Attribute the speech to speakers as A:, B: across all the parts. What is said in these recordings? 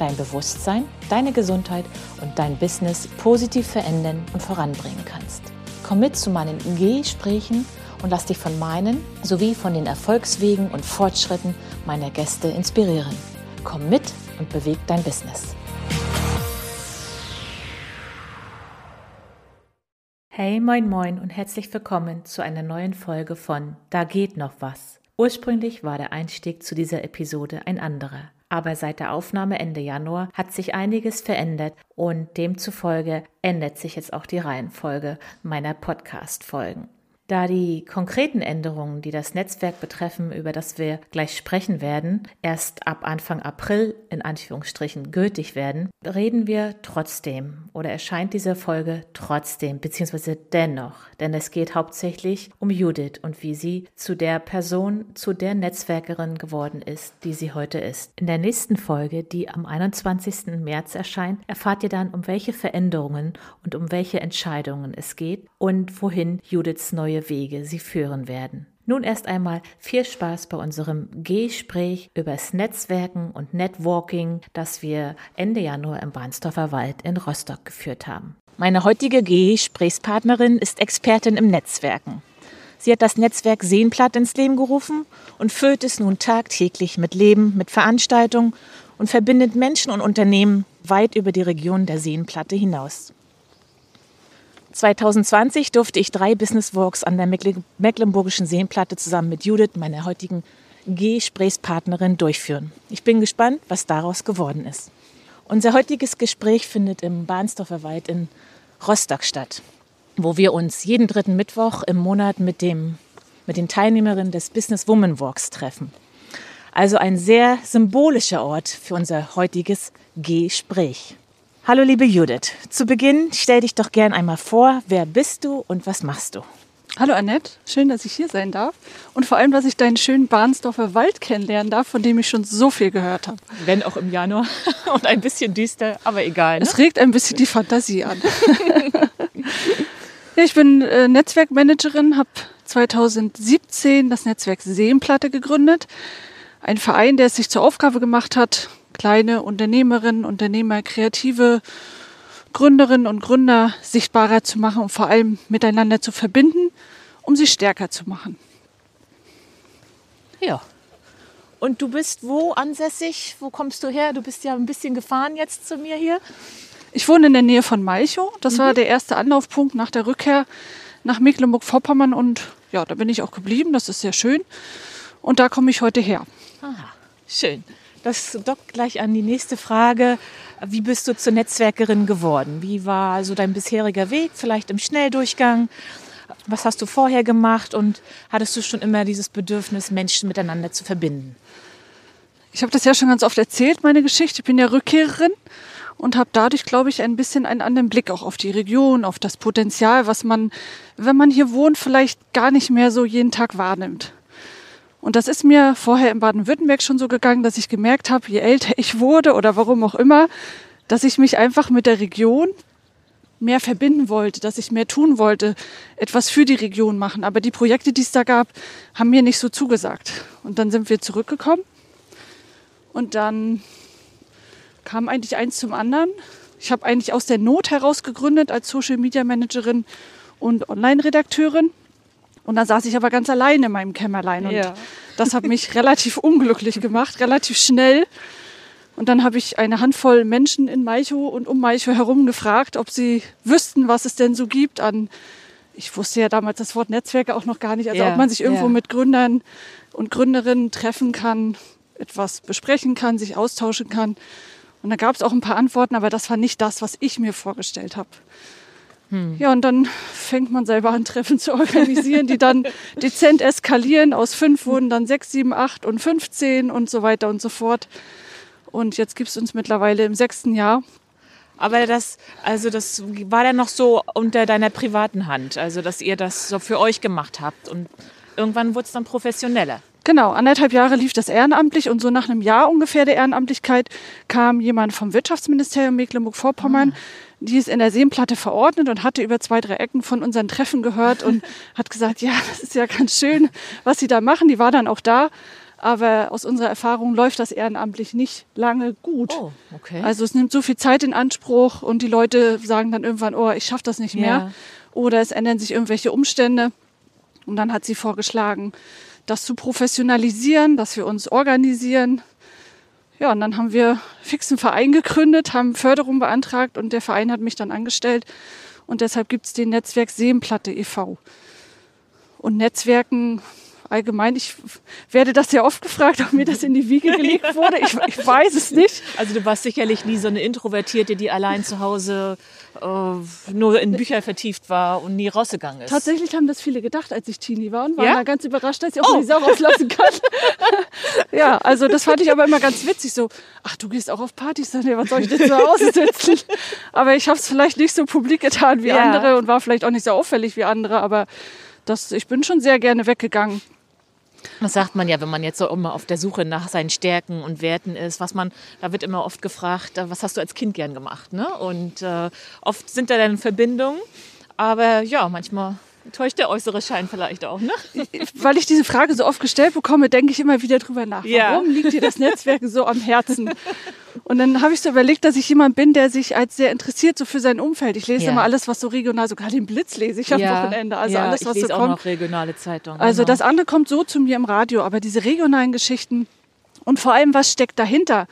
A: dein Bewusstsein, deine Gesundheit und dein Business positiv verändern und voranbringen kannst. Komm mit zu meinen Gesprächen und lass dich von meinen sowie von den Erfolgswegen und Fortschritten meiner Gäste inspirieren. Komm mit und beweg dein Business. Hey, moin, moin und herzlich willkommen zu einer neuen Folge von Da geht noch was. Ursprünglich war der Einstieg zu dieser Episode ein anderer. Aber seit der Aufnahme Ende Januar hat sich einiges verändert und demzufolge ändert sich jetzt auch die Reihenfolge meiner Podcast-Folgen. Da die konkreten Änderungen, die das Netzwerk betreffen, über das wir gleich sprechen werden, erst ab Anfang April in Anführungsstrichen gültig werden, reden wir trotzdem oder erscheint diese Folge trotzdem beziehungsweise dennoch, denn es geht hauptsächlich um Judith und wie sie zu der Person, zu der Netzwerkerin geworden ist, die sie heute ist. In der nächsten Folge, die am 21. März erscheint, erfahrt ihr dann, um welche Veränderungen und um welche Entscheidungen es geht und wohin Judiths neue neue Wege sie führen werden. Nun erst einmal viel Spaß bei unserem Gespräch übers Netzwerken und Networking, das wir Ende Januar im Bahnsdorfer Wald in Rostock geführt haben. Meine heutige Gesprächspartnerin ist Expertin im Netzwerken. Sie hat das Netzwerk Seenplatt ins Leben gerufen und füllt es nun tagtäglich mit Leben, mit Veranstaltungen und verbindet Menschen und Unternehmen weit über die Region der Seenplatte hinaus. 2020 durfte ich drei Business Walks an der Mecklenburgischen Seenplatte zusammen mit Judith, meiner heutigen Gesprächspartnerin, durchführen. Ich bin gespannt, was daraus geworden ist. Unser heutiges Gespräch findet im Bahnsdorfer Wald in Rostock statt, wo wir uns jeden dritten Mittwoch im Monat mit, dem, mit den Teilnehmerinnen des Business Woman Walks treffen. Also ein sehr symbolischer Ort für unser heutiges Gespräch. Hallo liebe Judith, zu Beginn stell dich doch gern einmal vor, wer bist du und was machst du?
B: Hallo Annette, schön, dass ich hier sein darf und vor allem, dass ich deinen schönen Bahnsdorfer Wald kennenlernen darf, von dem ich schon so viel gehört habe.
A: Wenn auch im Januar und ein bisschen düster, aber egal.
B: Ne? Es regt ein bisschen die Fantasie an. ja, ich bin äh, Netzwerkmanagerin, habe 2017 das Netzwerk Seenplatte gegründet. Ein Verein, der es sich zur Aufgabe gemacht hat, kleine Unternehmerinnen, Unternehmer, kreative Gründerinnen und Gründer sichtbarer zu machen und vor allem miteinander zu verbinden, um sie stärker zu machen.
A: Ja. Und du bist wo ansässig? Wo kommst du her? Du bist ja ein bisschen gefahren jetzt zu mir hier.
B: Ich wohne in der Nähe von Malchow. Das mhm. war der erste Anlaufpunkt nach der Rückkehr nach Mecklenburg-Vorpommern und ja, da bin ich auch geblieben. Das ist sehr schön. Und da komme ich heute her.
A: Aha, schön. Das dockt gleich an die nächste Frage. Wie bist du zur Netzwerkerin geworden? Wie war so dein bisheriger Weg, vielleicht im Schnelldurchgang? Was hast du vorher gemacht und hattest du schon immer dieses Bedürfnis, Menschen miteinander zu verbinden?
B: Ich habe das ja schon ganz oft erzählt, meine Geschichte. Ich bin ja Rückkehrerin und habe dadurch, glaube ich, ein bisschen einen anderen Blick auch auf die Region, auf das Potenzial, was man, wenn man hier wohnt, vielleicht gar nicht mehr so jeden Tag wahrnimmt. Und das ist mir vorher in Baden-Württemberg schon so gegangen, dass ich gemerkt habe, je älter ich wurde oder warum auch immer, dass ich mich einfach mit der Region mehr verbinden wollte, dass ich mehr tun wollte, etwas für die Region machen. Aber die Projekte, die es da gab, haben mir nicht so zugesagt. Und dann sind wir zurückgekommen und dann kam eigentlich eins zum anderen. Ich habe eigentlich aus der Not heraus gegründet als Social Media Managerin und Online-Redakteurin. Und dann saß ich aber ganz allein in meinem Kämmerlein. Und ja. das hat mich relativ unglücklich gemacht, relativ schnell. Und dann habe ich eine Handvoll Menschen in Malchow und um Malchow herum gefragt, ob sie wüssten, was es denn so gibt an, ich wusste ja damals das Wort Netzwerke auch noch gar nicht, also ja, ob man sich irgendwo ja. mit Gründern und Gründerinnen treffen kann, etwas besprechen kann, sich austauschen kann. Und da gab es auch ein paar Antworten, aber das war nicht das, was ich mir vorgestellt habe. Hm. Ja, und dann fängt man selber an, Treffen zu organisieren, die dann dezent eskalieren. Aus fünf wurden dann sechs, sieben, acht und 15 und so weiter und so fort. Und jetzt gibt es uns mittlerweile im sechsten Jahr.
A: Aber das, also das war dann noch so unter deiner privaten Hand, also dass ihr das so für euch gemacht habt und irgendwann wurde es dann professioneller.
B: Genau, anderthalb Jahre lief das ehrenamtlich und so nach einem Jahr ungefähr der Ehrenamtlichkeit kam jemand vom Wirtschaftsministerium Mecklenburg-Vorpommern, ah. die ist in der Seenplatte verordnet und hatte über zwei, drei Ecken von unseren Treffen gehört und hat gesagt, ja, das ist ja ganz schön, was sie da machen. Die war dann auch da. Aber aus unserer Erfahrung läuft das ehrenamtlich nicht lange gut. Oh, okay. Also es nimmt so viel Zeit in Anspruch und die Leute sagen dann irgendwann, oh, ich schaffe das nicht mehr. Ja. Oder es ändern sich irgendwelche Umstände. Und dann hat sie vorgeschlagen, das zu professionalisieren, dass wir uns organisieren. Ja, und dann haben wir fix einen Verein gegründet, haben Förderung beantragt und der Verein hat mich dann angestellt. Und deshalb gibt es den Netzwerk Seenplatte e.V. Und Netzwerken allgemein, ich werde das sehr oft gefragt, ob mir das in die Wiege gelegt wurde. Ich, ich weiß es nicht.
A: Also du warst sicherlich nie so eine Introvertierte, die allein zu Hause äh, nur in Bücher vertieft war und nie rausgegangen ist.
B: Tatsächlich haben das viele gedacht, als ich Teenie war und waren ja? da ganz überrascht, dass ich auch oh. die Sau rauslassen kann. ja, also das fand ich aber immer ganz witzig. So, ach, du gehst auch auf Partys, dann, was soll ich denn zu Hause sitzen? aber ich habe es vielleicht nicht so publik getan wie ja. andere und war vielleicht auch nicht so auffällig wie andere, aber das, ich bin schon sehr gerne weggegangen.
A: Das sagt man ja, wenn man jetzt so immer auf der Suche nach seinen Stärken und Werten ist, was man, da wird immer oft gefragt, äh, was hast du als Kind gern gemacht, ne? Und äh, oft sind da dann Verbindungen, aber ja, manchmal täuscht der äußere Schein vielleicht auch, ne?
B: Weil ich diese Frage so oft gestellt bekomme, denke ich immer wieder drüber nach. Ja. Warum liegt dir das Netzwerk so am Herzen? Und dann habe ich so überlegt, dass ich jemand bin, der sich als sehr interessiert so für sein Umfeld. Ich lese ja. immer alles, was so regional, sogar den Blitz lese ich am ja. Wochenende. Also ja, alles, was
A: ich lese
B: so
A: auch
B: kommt.
A: noch regionale Zeitungen.
B: Also genau. das andere kommt so zu mir im Radio, aber diese regionalen Geschichten und vor allem, was steckt dahinter?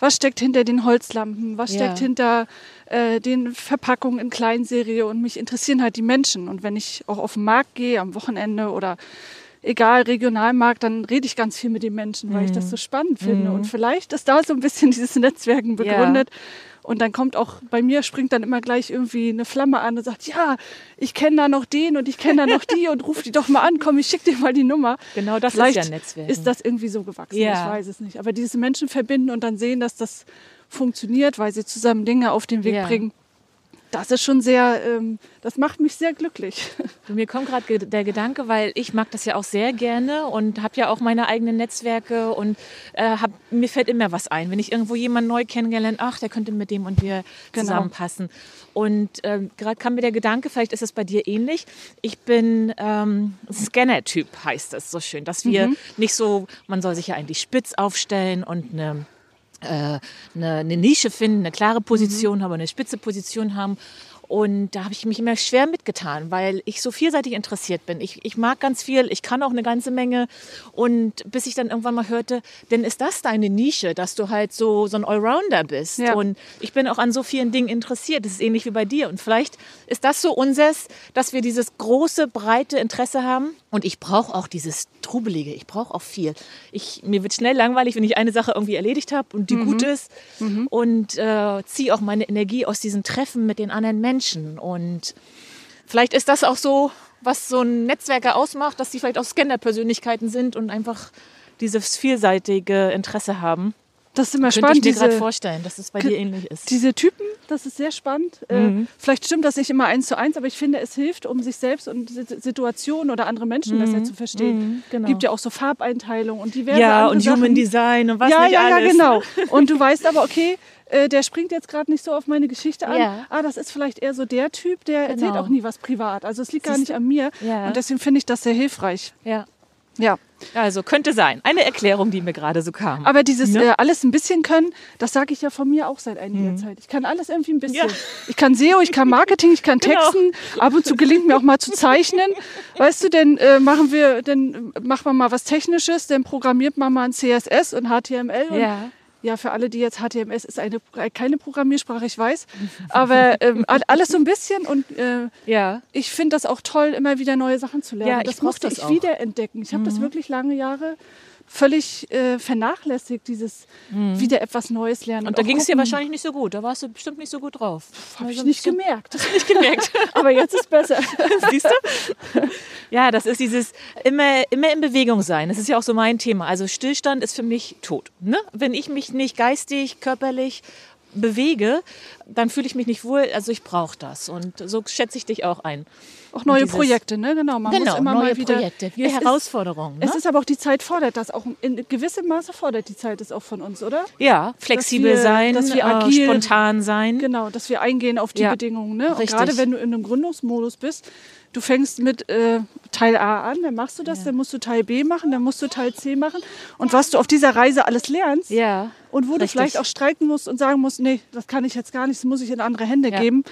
B: Was steckt hinter den Holzlampen? Was steckt hinter äh, den Verpackungen in Kleinserie? Und mich interessieren halt die Menschen. Und wenn ich auch auf den Markt gehe am Wochenende oder egal, Regionalmarkt, dann rede ich ganz viel mit den Menschen, weil mhm. ich das so spannend finde. Mhm. Und vielleicht ist da so ein bisschen dieses Netzwerken begründet. Ja. Und dann kommt auch, bei mir springt dann immer gleich irgendwie eine Flamme an und sagt, ja, ich kenne da noch den und ich kenne da noch die und ruf die doch mal an, komm, ich schicke dir mal die Nummer.
A: Genau, das
B: Vielleicht
A: ist ja Netzwerk.
B: Ist das irgendwie so gewachsen? Ja. Ich weiß es nicht. Aber diese Menschen verbinden und dann sehen, dass das funktioniert, weil sie zusammen Dinge auf den Weg ja. bringen das ist schon sehr, ähm, das macht mich sehr glücklich.
A: Mir kommt gerade der Gedanke, weil ich mag das ja auch sehr gerne und habe ja auch meine eigenen Netzwerke und äh, hab, mir fällt immer was ein. Wenn ich irgendwo jemanden neu kennengelernt, ach, der könnte mit dem und wir genau. zusammenpassen. Und äh, gerade kam mir der Gedanke, vielleicht ist es bei dir ähnlich. Ich bin ähm, Scanner-Typ, heißt das so schön, dass wir mhm. nicht so, man soll sich ja eigentlich spitz aufstellen und eine eine, eine, Nische finden, eine klare Position mhm. haben, eine spitze Position haben und da habe ich mich immer schwer mitgetan, weil ich so vielseitig interessiert bin. Ich, ich mag ganz viel, ich kann auch eine ganze Menge. Und bis ich dann irgendwann mal hörte, denn ist das deine Nische, dass du halt so, so ein Allrounder bist. Ja. Und ich bin auch an so vielen Dingen interessiert. Das ist ähnlich wie bei dir. Und vielleicht ist das so unseres, dass wir dieses große, breite Interesse haben. Und ich brauche auch dieses Trubelige. Ich brauche auch viel. Ich, mir wird schnell langweilig, wenn ich eine Sache irgendwie erledigt habe und die mhm. gut ist. Mhm. Und äh, ziehe auch meine Energie aus diesen Treffen mit den anderen Menschen. Und vielleicht ist das auch so, was so ein Netzwerker ausmacht, dass sie vielleicht auch Scanner-Persönlichkeiten sind und einfach dieses vielseitige Interesse haben.
B: Das ist immer Könnte spannend.
A: Ich mir gerade vorstellen, dass es bei dir ähnlich ist.
B: Diese Typen, das ist sehr spannend. Äh, mhm. Äh, vielleicht stimmt das nicht immer eins zu eins, aber ich finde, es hilft, um sich selbst und Situationen oder andere Menschen mhm. besser zu verstehen. Mhm, genau. gibt ja auch so Farbeinteilungen und diverse
A: Ja, und
B: Sachen.
A: Human Design und was
B: ja,
A: nicht
B: ja,
A: alles.
B: Ja, genau. Und du weißt aber, okay, äh, der springt jetzt gerade nicht so auf meine Geschichte an. Ja. Ah, das ist vielleicht eher so der Typ, der genau. erzählt auch nie was privat. Also es liegt Siehst gar nicht an mir. Ja. Und deswegen finde ich das sehr hilfreich.
A: Ja. Ja. Also könnte sein. Eine Erklärung, die mir gerade so kam.
B: Aber dieses ne? äh, alles ein bisschen können, das sage ich ja von mir auch seit einiger mhm. Zeit. Ich kann alles irgendwie ein bisschen. Ja. Ich kann SEO, ich kann Marketing, ich kann genau. Texten. Genau. Ab und zu gelingt mir auch mal zu zeichnen. Weißt du, denn äh, machen wir, dann machen wir mal was Technisches, dann programmiert man mal ein CSS und HTML. Und ja. Ja, für alle, die jetzt HTMS ist eine, keine Programmiersprache, ich weiß. Aber ähm, alles so ein bisschen und äh, ja. ich finde das auch toll, immer wieder neue Sachen zu lernen. Ja, das musste das ich auch. wieder entdecken. Ich habe mhm. das wirklich lange Jahre völlig äh, vernachlässigt, dieses mhm. wieder etwas Neues lernen.
A: Und, und da ging es dir wahrscheinlich nicht so gut. Da warst du bestimmt nicht so gut drauf.
B: Habe ich nicht gemerkt.
A: Nicht gemerkt.
B: Aber jetzt ist besser.
A: Siehst du? Ja, das ist dieses immer, immer in Bewegung sein. Das ist ja auch so mein Thema. Also Stillstand ist für mich tot. Ne? Wenn ich mich nicht geistig, körperlich bewege, dann fühle ich mich nicht wohl. Also ich brauche das. Und so schätze ich dich auch ein.
B: Auch neue dieses, Projekte, ne? Genau,
A: man genau, muss immer neue mal wieder, Projekte, wie Herausforderungen.
B: ne? Es ist aber auch die Zeit fordert das auch in gewissem Maße fordert die Zeit es auch von uns, oder?
A: Ja, flexibel
B: dass wir,
A: sein,
B: dass wir agil,
A: äh, spontan sein.
B: Genau, dass wir eingehen auf die ja, Bedingungen, ne? Und gerade wenn du in einem Gründungsmodus bist, du fängst mit äh, Teil A an, dann machst du das, ja. dann musst du Teil B machen, dann musst du Teil C machen. Und was du auf dieser Reise alles lernst
A: ja,
B: und wo richtig. du vielleicht auch streiken musst und sagen musst, nee, das kann ich jetzt gar nicht, das muss ich in andere Hände ja. geben.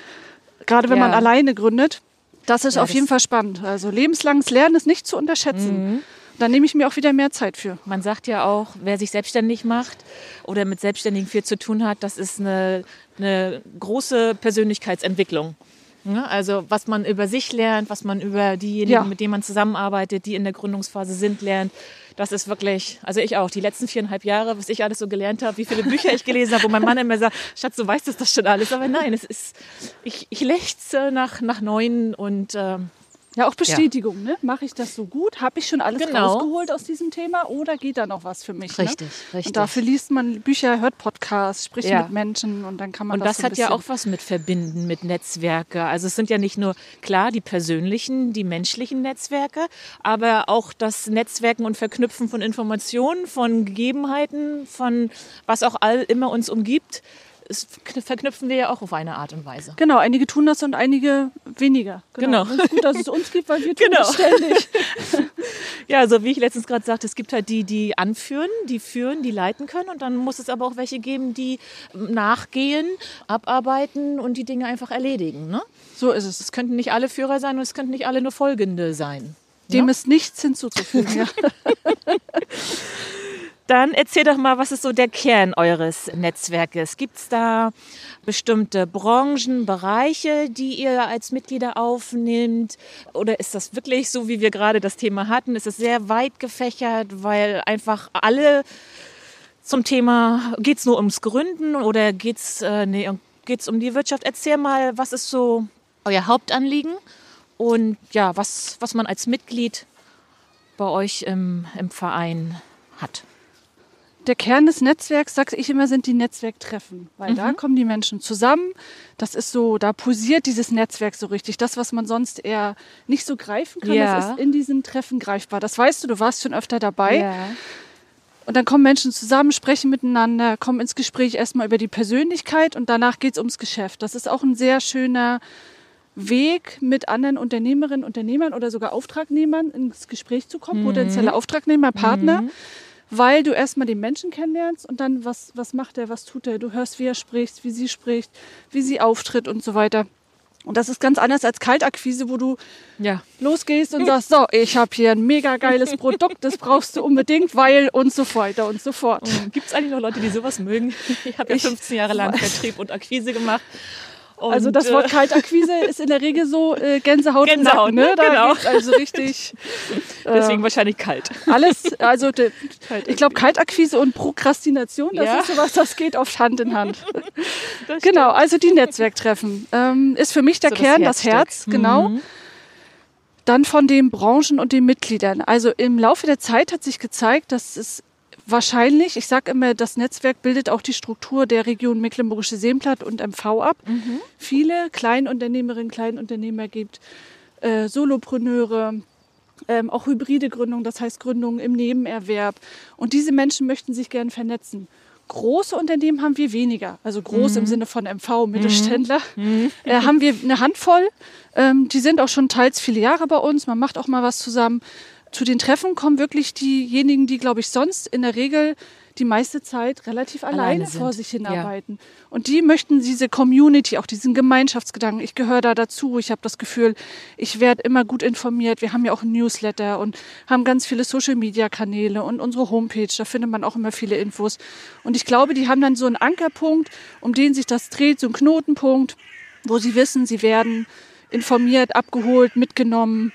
B: Gerade wenn man alleine gründet. Das ist auf jeden Fall spannend. Also lebenslanges Lernen ist nicht zu unterschätzen. Mhm. Da nehme ich mir auch wieder mehr Zeit für.
A: Man sagt ja auch, wer sich selbstständig macht oder mit Selbstständigen viel zu tun hat, das ist eine, eine große Persönlichkeitsentwicklung. Also was man über sich lernt, was man über diejenigen, ja. mit denen man zusammenarbeitet, die in der Gründungsphase sind, lernt. Das ist wirklich, also ich auch, die letzten viereinhalb Jahre, was ich alles so gelernt habe, wie viele Bücher ich gelesen habe, wo mein Mann immer sagt, Schatz, du weißt das schon alles. Aber nein, es ist, ich, ich lechze nach, nach Neuen und ähm,
B: ja, auch Bestätigung, ja. ne? Mache ich das so gut? Habe ich schon alles genau. rausgeholt aus diesem Thema oder geht da noch was für mich?
A: Richtig,
B: ne?
A: richtig.
B: Und dafür liest man Bücher, hört Podcasts, spricht ja. mit Menschen und dann kann man
A: und das, das so hat ja auch was mit Verbinden, mit Netzwerke. Also es sind ja nicht nur klar die persönlichen, die menschlichen Netzwerke, aber auch das Netzwerken und Verknüpfen von Informationen, von Gegebenheiten, von was auch all immer uns umgibt verknüpfen wir ja auch auf eine Art und Weise.
B: Genau, einige tun das und einige weniger.
A: Genau.
B: genau. Gut, dass es uns gibt, weil wir tun genau. das ständig.
A: ja, so wie ich letztens gerade sagte, es gibt halt die, die anführen, die führen, die leiten können und dann muss es aber auch welche geben, die nachgehen, abarbeiten und die Dinge einfach erledigen. Ne?
B: So ist es.
A: Es könnten nicht alle Führer sein und es könnten nicht alle nur Folgende sein.
B: Dem ne? ist nichts hinzuzufügen. ja.
A: Dann erzähl doch mal, was ist so der Kern eures Netzwerkes? Gibt es da bestimmte Branchen, Bereiche, die ihr als Mitglieder aufnimmt? Oder ist das wirklich so, wie wir gerade das Thema hatten? Ist es sehr weit gefächert, weil einfach alle zum Thema, geht es nur ums Gründen oder geht es äh, nee, um die Wirtschaft? Erzähl mal, was ist so euer Hauptanliegen und ja, was, was man als Mitglied bei euch im, im Verein hat
B: der Kern des Netzwerks, sage ich immer, sind die Netzwerktreffen, weil mhm. da kommen die Menschen zusammen. Das ist so, da posiert dieses Netzwerk so richtig. Das, was man sonst eher nicht so greifen kann, ja. das ist in diesen Treffen greifbar. Das weißt du, du warst schon öfter dabei. Ja. Und dann kommen Menschen zusammen, sprechen miteinander, kommen ins Gespräch erstmal über die Persönlichkeit und danach geht es ums Geschäft. Das ist auch ein sehr schöner Weg, mit anderen Unternehmerinnen, Unternehmern oder sogar Auftragnehmern ins Gespräch zu kommen, mhm. potenzielle Auftragnehmer, Partner. Mhm weil du erstmal den Menschen kennenlernst und dann, was, was macht er, was tut er. Du hörst, wie er spricht, wie sie spricht, wie sie auftritt und so weiter. Und das ist ganz anders als Kaltakquise, wo du ja. losgehst und sagst, so, ich habe hier ein mega geiles Produkt, das brauchst du unbedingt, weil und so weiter und so fort.
A: Gibt es eigentlich noch Leute, die sowas mögen? Ich habe ja 15 Jahre lang Vertrieb und Akquise gemacht
B: und, also das Wort äh, Kaltakquise ist in der Regel so äh, Gänsehaut,
A: Gänsehaut
B: Nacken,
A: ne? Da genau.
B: also richtig.
A: Deswegen äh, wahrscheinlich kalt.
B: Alles, also de, ich glaube Kaltakquise und Prokrastination, das ja. ist sowas, das geht oft Hand in Hand. genau, also die Netzwerktreffen ähm, ist für mich der so Kern, das, das Herz, genau. Mhm. Dann von den Branchen und den Mitgliedern. Also im Laufe der Zeit hat sich gezeigt, dass es Wahrscheinlich. Ich sage immer, das Netzwerk bildet auch die Struktur der Region Mecklenburgische Seenplatte und MV ab. Mhm. Viele Kleinunternehmerinnen, Kleinunternehmer gibt, äh, Solopreneure, ähm, auch hybride Gründungen, das heißt Gründungen im Nebenerwerb. Und diese Menschen möchten sich gern vernetzen. Große Unternehmen haben wir weniger, also groß mhm. im Sinne von MV, Mittelständler, mhm. mhm. äh, haben wir eine Handvoll. Ähm, die sind auch schon teils viele Jahre bei uns, man macht auch mal was zusammen zu den Treffen kommen wirklich diejenigen, die, glaube ich, sonst in der Regel die meiste Zeit relativ alleine, alleine vor sich hinarbeiten. Ja. Und die möchten diese Community, auch diesen Gemeinschaftsgedanken. Ich gehöre da dazu. Ich habe das Gefühl, ich werde immer gut informiert. Wir haben ja auch ein Newsletter und haben ganz viele Social-Media-Kanäle und unsere Homepage. Da findet man auch immer viele Infos. Und ich glaube, die haben dann so einen Ankerpunkt, um den sich das dreht, so einen Knotenpunkt, wo sie wissen, sie werden informiert, abgeholt, mitgenommen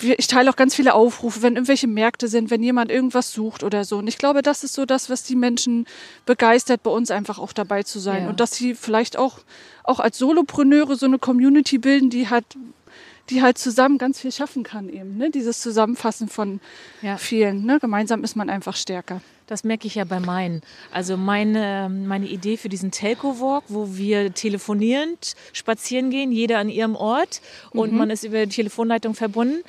B: ich teile auch ganz viele Aufrufe, wenn irgendwelche Märkte sind, wenn jemand irgendwas sucht oder so. Und ich glaube, das ist so das, was die Menschen begeistert, bei uns einfach auch dabei zu sein. Ja. Und dass sie vielleicht auch, auch als Solopreneure so eine Community bilden, die hat die halt zusammen ganz viel schaffen kann eben. Ne? Dieses Zusammenfassen von
A: Ja.
B: vielen. Ne? Gemeinsam ist man einfach stärker.
A: Das merke ich ja bei meinen. Also meine, meine Idee für diesen Telco-Walk, wo wir telefonierend spazieren gehen, jeder an ihrem Ort und man ist über die Telefonleitung verbunden,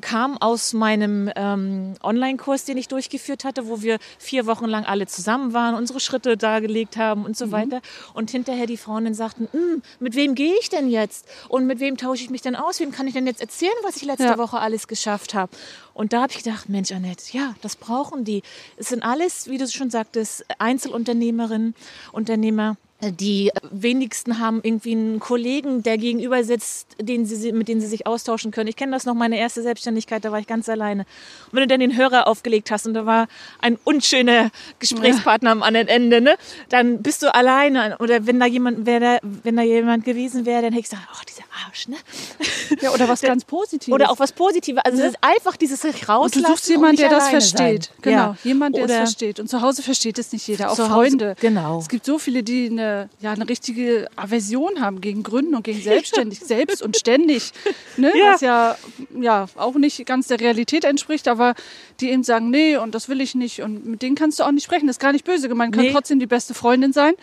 A: kam aus meinem ähm, Online-Kurs, den ich durchgeführt hatte, wo wir vier Wochen lang alle zusammen waren, unsere Schritte dargelegt haben und so weiter. Und hinterher die Frauen dann sagten, "Mm, mit wem gehe ich denn jetzt? Und mit wem tausche ich mich denn aus? Wem kann ich denn jetzt erzählen, was ich letzte
B: Ja.
A: Woche alles geschafft habe? Und da habe ich gedacht, Mensch, Annette, ja, das brauchen die. Es sind alles, wie du schon sagtest, Einzelunternehmerinnen, Unternehmer. Die wenigsten haben irgendwie einen Kollegen, der gegenüber sitzt, den sie, mit dem sie sich austauschen können. Ich kenne das noch, meine erste Selbstständigkeit, da war ich ganz alleine. Und wenn du dann den Hörer aufgelegt hast und da war ein unschöner Gesprächspartner am anderen Ende, ne, dann bist du alleine. Oder wenn da jemand, wäre, wenn da jemand gewesen wäre, dann hätte ich gesagt, oh, dieser Arsch, ne?
B: Ja, oder was ganz Positives.
A: Oder auch was Positives. Also es ist einfach dieses sich
B: und
A: rauslassen.
B: du suchst jemanden, der das versteht.
A: Sein.
B: Genau,
A: Ja.
B: jemand, der es
A: Oder-
B: versteht. Und zu Hause versteht es nicht jeder, auch Freunde.
A: genau.
B: Es gibt so viele, die eine, ja, eine richtige Aversion haben gegen Gründen und gegen selbstständig, selbst und ständig. Ne?
A: Ja.
B: Was ja, ja auch nicht ganz der Realität entspricht, aber die eben sagen, nee, und das will ich nicht. Und mit denen kannst du auch nicht sprechen. Das ist gar nicht böse gemeint, kann
A: Nee.
B: trotzdem die beste Freundin sein.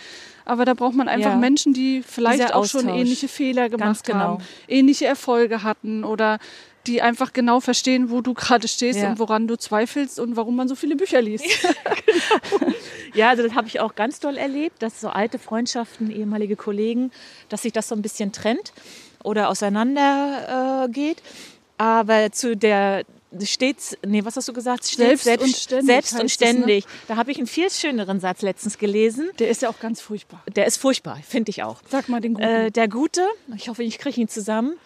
B: Aber da braucht man einfach
A: Ja.
B: Menschen, die vielleicht
A: Dieser
B: auch schon
A: Austausch.
B: ähnliche Fehler gemacht
A: genau.
B: haben, ähnliche Erfolge hatten oder die einfach genau verstehen, wo du gerade stehst
A: Ja.
B: und woran du zweifelst und warum man so viele Bücher liest.
A: Ja, also das habe ich auch ganz doll erlebt, dass so alte Freundschaften, ehemalige Kollegen, dass sich das so ein bisschen trennt oder auseinander äh, geht. Aber zu der stets, nee, was hast du gesagt? Stets
B: Selbst und ständig
A: Selbst und
B: heißt es, ne?
A: ständig. Da habe ich einen viel schöneren Satz letztens gelesen.
B: Der ist ja auch ganz furchtbar.
A: Der ist furchtbar, finde ich auch.
B: Sag mal den guten.
A: Äh, der Gute, ich hoffe, ich kriege ihn zusammen,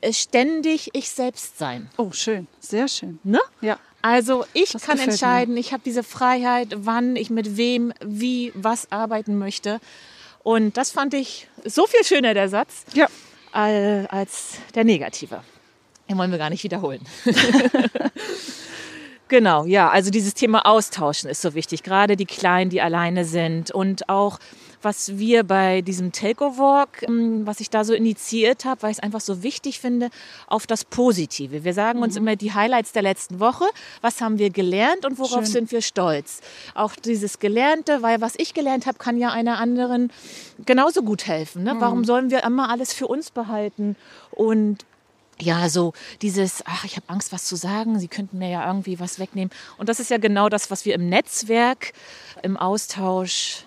A: äh, ständig ich selbst sein.
B: oh, schön. Sehr schön.
A: Ne?
B: Ja.
A: Also ich
B: Das
A: kann
B: gefällt mir.
A: entscheiden, ich habe diese Freiheit, wann ich mit wem, wie, was arbeiten möchte. Und das fand ich so viel schöner, der Satz,
B: Ja.
A: al- als der negative. Den wollen wir gar nicht wiederholen. genau, ja, also dieses Thema Austauschen ist so wichtig. Gerade die Kleinen, die alleine sind und auch was wir bei diesem Telco Walk, ähm, was ich da so initiiert habe, weil ich es einfach so wichtig finde, auf das Positive. Wir sagen uns immer die Highlights der letzten Woche. Was haben wir gelernt und worauf
B: Schön.
A: sind wir stolz? Auch dieses Gelernte, weil was ich gelernt habe, kann ja einer anderen genauso gut helfen. Ne? Warum sollen wir immer alles für uns behalten? Und ja, so dieses, ach, ich habe Angst, was zu sagen, sie könnten mir ja irgendwie was wegnehmen. Und das ist ja genau das, was wir im Netzwerk, im Austausch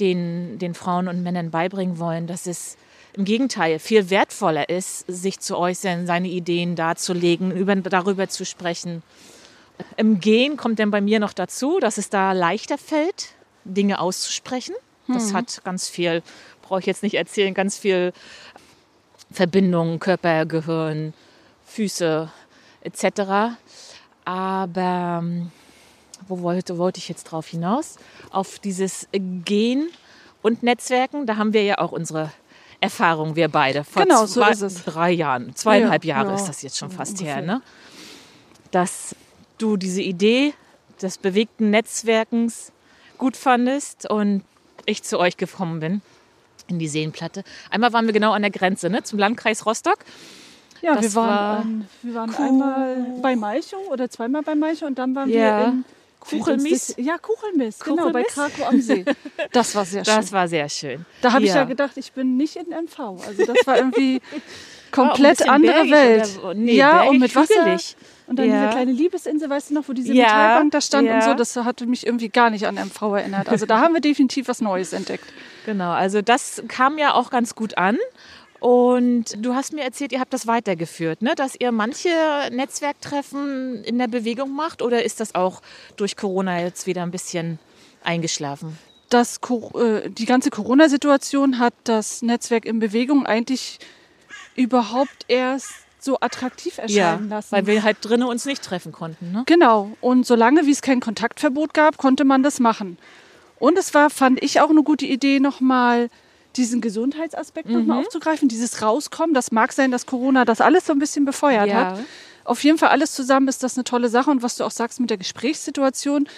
A: den, den Frauen und Männern beibringen wollen, dass es im Gegenteil viel wertvoller ist, sich zu äußern, seine Ideen darzulegen, über, darüber zu sprechen. Im Gehen kommt dann bei mir noch dazu, dass es da leichter fällt, Dinge auszusprechen. Das hat ganz viel, brauche ich jetzt nicht erzählen, ganz viel Verbindungen, Körper, Gehirn, Füße etc. Aber ähm, wo wollte, wollte ich jetzt drauf hinaus? Auf dieses Gehen und Netzwerken, da haben wir ja auch unsere Erfahrung, wir beide. Vor
B: Genau, so
A: zwei,
B: ist es.
A: drei Jahren, zweieinhalb
B: Ja,
A: Jahre
B: ja,
A: ist das jetzt schon fast
B: ungefähr.
A: her, ne? Dass du diese Idee des bewegten Netzwerkens gut fandest und ich zu euch gekommen bin in die Seenplatte. Einmal waren wir genau an der Grenze, ne, zum Landkreis Rostock.
B: Ja,
A: Das
B: wir waren,
A: war
B: wir waren
A: Kuh-
B: einmal bei Malchow oder zweimal bei Malchow und dann waren
A: Ja.
B: wir in
A: Kuchelmis?
B: Ja, Kuchelmis, genau, bei? Krakow am See. Das war sehr schön.
A: Das war sehr schön.
B: da habe ich
A: Ja.
B: ja gedacht, ich bin nicht in MV. Also das war irgendwie komplett andere Welt.
A: oder- nee,
B: ja, und mit Wasser. Und dann
A: Ja.
B: diese kleine Liebesinsel, weißt du noch, wo diese
A: Ja,
B: Metallbank da stand und
A: ja.
B: so, das hatte mich irgendwie gar nicht an MV erinnert. Also da haben wir definitiv was Neues entdeckt.
A: Genau, also das kam ja auch ganz gut an. Und du hast mir erzählt, ihr habt das weitergeführt, ne? dass ihr manche Netzwerktreffen in der Bewegung macht oder ist das auch durch Corona jetzt wieder ein bisschen eingeschlafen?
B: Das, äh, die ganze Corona-Situation hat das Netzwerk in Bewegung eigentlich überhaupt erst so attraktiv erscheinen lassen.
A: weil wir halt drinnen uns nicht treffen konnten. Ne?
B: Genau. Und solange wie es kein Kontaktverbot gab, konnte man das machen. Und es war, fand ich, auch eine gute Idee, nochmal diesen Gesundheitsaspekt
A: Mhm.
B: mal aufzugreifen, dieses Rauskommen. Das mag sein, dass Corona das alles so ein bisschen befeuert
A: Ja.
B: hat. Auf jeden Fall alles zusammen ist das eine tolle Sache. Und was du auch sagst mit der Gesprächssituation,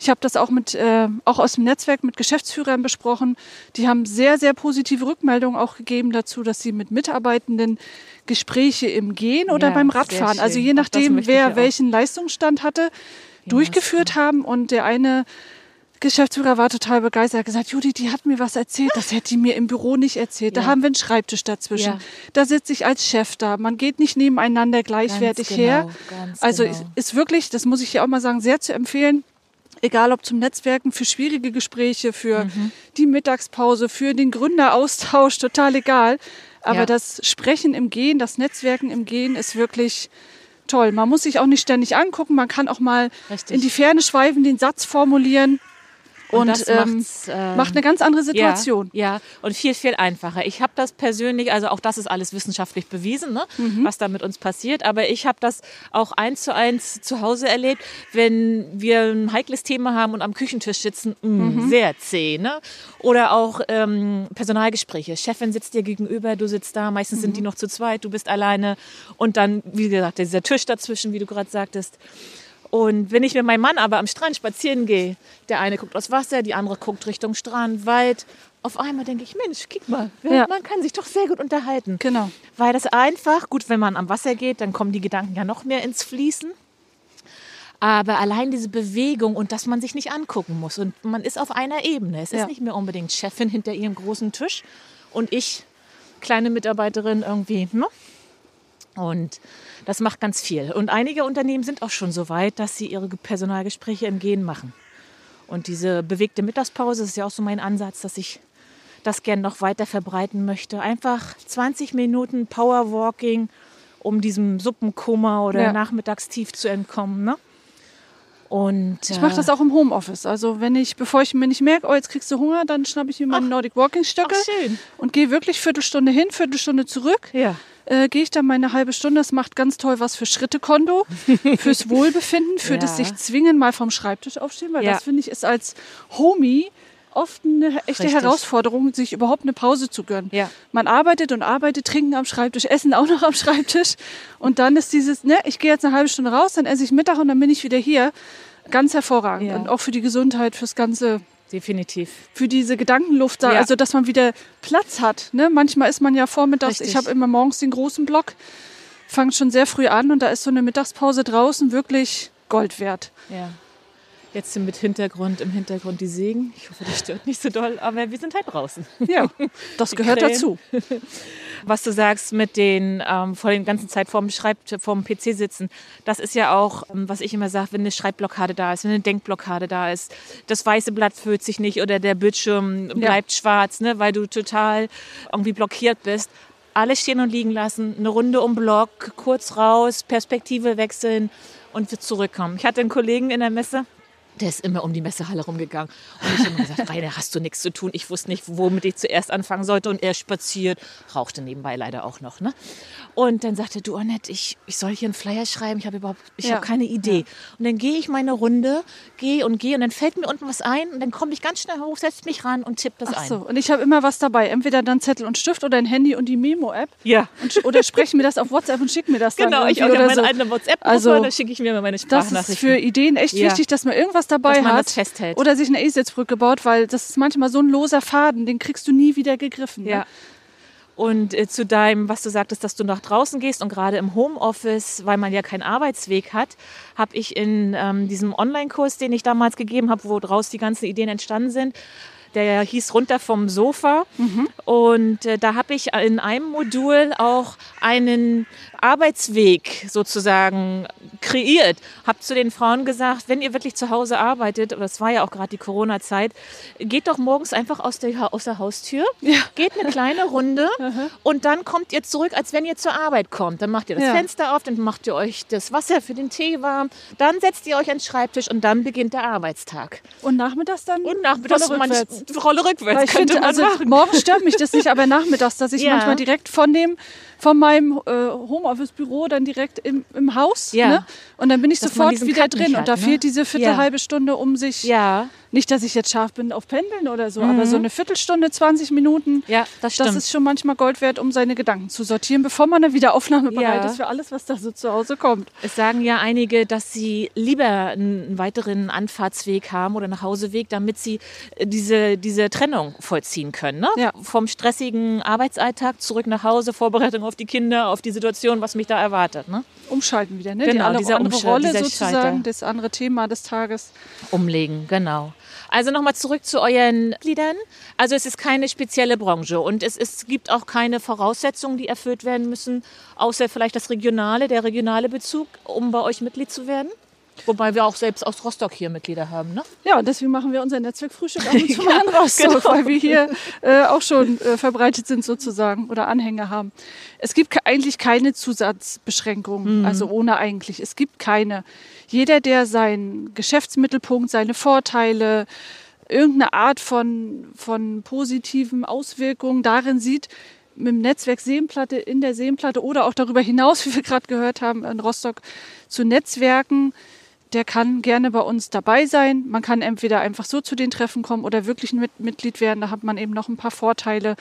B: Ich habe das auch mit, äh, auch aus dem Netzwerk mit Geschäftsführern besprochen. Die haben sehr, sehr positive Rückmeldungen auch gegeben dazu, dass sie mit Mitarbeitenden Gespräche im Gehen oder
A: Ja,
B: beim Radfahren, also je nachdem,
A: ja
B: wer welchen Leistungsstand hatte, durchgeführt haben. Und der eine Geschäftsführer war total begeistert, hat gesagt, Judy, die hat mir was erzählt, das hätte die mir im Büro nicht erzählt. Da
A: Ja.
B: haben wir einen Schreibtisch dazwischen.
A: Ja.
B: Da sitze ich als Chef da. Man geht nicht nebeneinander gleichwertig her.
A: genau, ganz
B: also
A: genau.
B: ist wirklich, das muss ich hier auch mal sagen, sehr zu empfehlen. Egal ob zum Netzwerken, für schwierige Gespräche, für
A: Mhm.
B: die Mittagspause, für den Gründeraustausch, total egal. Aber
A: Ja.
B: das Sprechen im Gehen, das Netzwerken im Gehen ist wirklich toll. Man muss sich auch nicht ständig angucken, man kann auch mal
A: Richtig.
B: in die Ferne schweifen, den Satz formulieren und,
A: das
B: ähm,
A: ähm,
B: macht eine ganz andere Situation.
A: Ja, ja, und viel, viel einfacher. Ich habe das persönlich, also auch das ist alles wissenschaftlich bewiesen, ne,
B: Mhm.
A: was da mit uns passiert. Aber ich habe das auch eins zu eins zu Hause erlebt, wenn wir ein heikles Thema haben und am Küchentisch sitzen, mh,
B: Mhm.
A: sehr zäh. Ne? Oder auch ähm, Personalgespräche. Chefin sitzt dir gegenüber, du sitzt da, meistens
B: Mhm.
A: sind die noch zu zweit, du bist alleine. Und dann, wie gesagt, dieser Tisch dazwischen, wie du gerade sagtest. Und wenn ich mit meinem Mann aber am Strand spazieren gehe, der eine guckt aufs Wasser, die andere guckt Richtung Strand, Wald. Auf einmal denke ich, Mensch, guck mal,
B: Ja.
A: man kann sich doch sehr gut unterhalten.
B: Genau.
A: Weil das einfach, gut, wenn man am Wasser geht, dann kommen die Gedanken ja noch mehr ins Fließen. Aber allein diese Bewegung und dass man sich nicht angucken muss und man ist auf einer Ebene. Es
B: Ja.
A: ist nicht mehr unbedingt Chefin hinter ihrem großen Tisch und ich, kleine Mitarbeiterin irgendwie. Ne? Und das macht ganz viel. Und einige Unternehmen sind auch schon so weit, dass sie ihre Personalgespräche im Gehen machen. Und diese bewegte Mittagspause ist ja auch so mein Ansatz, dass ich das gerne noch weiter verbreiten möchte. Einfach 20 Minuten Powerwalking, um diesem Suppenkummer oder
B: Ja.
A: Nachmittagstief zu entkommen. Ne? Und
B: Ich mache das auch im Homeoffice. Also wenn ich, bevor ich mir nicht merke, oh, jetzt kriegst du Hunger, dann schnappe ich mir meine Nordic Walking Stöcke und gehe wirklich Viertelstunde hin, Viertelstunde zurück.
A: Ja.
B: Äh, gehe ich dann meine halbe Stunde. Das macht ganz toll was für Schrittekonto, fürs Wohlbefinden, für das
A: Ja.
B: sich zwingen, mal vom Schreibtisch aufstehen, weil
A: Ja.
B: das finde ich ist als Homie oft eine echte
A: Richtig.
B: Herausforderung, sich überhaupt eine Pause zu gönnen.
A: Ja.
B: Man arbeitet und arbeitet, trinken am Schreibtisch, essen auch noch am Schreibtisch. Und dann ist dieses, ne, ich gehe jetzt eine halbe Stunde raus, dann esse ich Mittag und dann bin ich wieder hier. Ganz hervorragend. Und auch für die Gesundheit, fürs Ganze,
A: Definitiv.
B: für diese Gedankenluft da,
A: Ja.
B: also dass man wieder Platz hat. Ne? Manchmal ist man ja vormittags,
A: Richtig.
B: ich habe immer morgens den großen Block, fange schon sehr früh an und da ist so eine Mittagspause draußen wirklich Gold wert.
A: Ja. Jetzt mit Hintergrund, im Hintergrund die Segen. Ich hoffe, das stört nicht so doll, aber wir sind halt draußen.
B: Ja, das gehört dazu.
A: Was du sagst mit den ähm, vor den ganzen Zeit vorm Schreibtisch, vorm PC sitzen, das ist ja auch, ähm, was ich immer sage, wenn eine Schreibblockade da ist, wenn eine Denkblockade da ist, das weiße Blatt füllt sich nicht oder der Bildschirm bleibt schwarz, ne, weil du total irgendwie blockiert bist. Alles stehen und liegen lassen, eine Runde um Block, kurz raus, Perspektive wechseln und wir zurückkommen. Ich hatte einen Kollegen in der Messe, der ist immer um die Messehalle rumgegangen. Und ich habe immer gesagt, Rainer, hast du nichts zu tun? Ich wusste nicht, womit ich zuerst anfangen sollte. Und er spaziert, rauchte nebenbei leider auch noch. Ne? Und dann sagte du, Annette, ich, ich soll hier einen Flyer schreiben. Ich habe überhaupt, ich
B: Ja.
A: habe keine Idee. Und dann gehe ich meine Runde, gehe und gehe. Und dann fällt mir unten was ein. Und dann komme ich ganz schnell hoch, setze mich ran und tippe das
B: Ach
A: ein.
B: so, und ich habe immer was dabei. Entweder dann Zettel und Stift oder ein Handy und die Memo-App.
A: Ja.
B: Und Oder spreche mir das auf WhatsApp und schicke mir das dann
A: Genau, ich habe meine
B: so.
A: eigene WhatsApp-Gruppe,
B: Also,
A: da schicke ich mir meine
B: Das ist
A: Sprachnachrichten.
B: für Ideen echt
A: Ja.
B: wichtig, dass man irgendwas dabei hat.
A: das festhält.
B: Oder sich eine Eselsbrücke baut, weil das ist manchmal so ein loser Faden, den kriegst du nie wieder gegriffen. Ne?
A: Ja. Und äh, zu deinem, was du sagtest, dass du nach draußen gehst und gerade im Homeoffice, weil man ja keinen Arbeitsweg hat, habe ich in ähm, diesem Online-Kurs, den ich damals gegeben habe, wo draus die ganzen Ideen entstanden sind, der hieß runter vom Sofa. Und äh, da habe ich in einem Modul auch einen Arbeitsweg sozusagen kreiert. Habe zu den Frauen gesagt, wenn ihr wirklich zu Hause arbeitet, und das war ja auch gerade die Corona-Zeit, geht doch morgens einfach aus der, aus der Haustür, geht eine kleine Runde und dann kommt ihr zurück, als wenn ihr zur Arbeit kommt. Dann macht ihr das
B: Ja.
A: Fenster auf, dann macht ihr euch das Wasser für den Tee warm, dann setzt ihr euch an den Schreibtisch und dann beginnt der Arbeitstag.
B: Und nachmittags dann?
A: Und nachmittags manch,
B: rückwärts.
A: Rolle rückwärts
B: ich
A: könnte
B: finde,
A: man
B: also
A: machen.
B: morgens stört mich das nicht, aber nachmittags, dass ich
A: Ja.
B: manchmal direkt von dem, von meinem äh, Homeoffice-Büro dann direkt im, im Haus,
A: Ja.
B: ne? Und dann bin ich
A: Dass
B: sofort wieder
A: Cut
B: drin
A: nicht
B: und da
A: hat, ne?
B: fehlt diese Viertel,
A: Ja.
B: halbe Stunde, um sich
A: Ja,
B: Nicht, dass ich jetzt scharf bin auf Pendeln oder so, aber so eine Viertelstunde, 20 Minuten,
A: Ja, das stimmt.
B: das ist schon manchmal Gold wert, um seine Gedanken zu sortieren, bevor man dann wieder aufnahmebereit
A: Ja.
B: ist für alles, was da so zu Hause kommt.
A: Es sagen ja einige, dass sie lieber einen weiteren Anfahrtsweg haben oder Nachhauseweg, damit sie äh, diese, diese Trennung vollziehen können. Ne?
B: Ja.
A: Vom stressigen Arbeitsalltag zurück nach Hause, Vorbereitung auf die Kinder, auf die Situation, was mich da erwartet. Ne?
B: Umschalten wieder, ne?
A: Genau,
B: die andere, andere Rolle sozusagen,
A: Schalter.
B: das andere Thema des Tages.
A: Umlegen, genau. Also nochmal zurück zu euren Mitgliedern. Also es ist keine spezielle Branche und es, ist, gibt auch keine Voraussetzungen, die erfüllt werden müssen, außer vielleicht das regionale, der regionale Bezug, um bei euch Mitglied zu werden. Wobei wir auch selbst aus Rostock hier Mitglieder haben, ne?
B: Ja, und deswegen machen wir unser Netzwerkfrühstück ab und zu mal in Rostock,
A: genau.
B: weil wir hier äh, auch schon äh, verbreitet sind sozusagen oder Anhänger haben. Es gibt eigentlich keine Zusatzbeschränkungen, also ohne eigentlich. Es gibt keine. Jeder, der seinen Geschäftsmittelpunkt, seine Vorteile, irgendeine Art von, von positiven Auswirkungen darin sieht, mit dem Netzwerk Seenplatte in der Seenplatte oder auch darüber hinaus, wie wir gerade gehört haben, in Rostock zu Netzwerken, der kann gerne bei uns dabei sein. Man kann entweder einfach so zu den Treffen kommen oder wirklich ein Mit Mitglied werden. Da hat man eben noch ein paar Vorteile.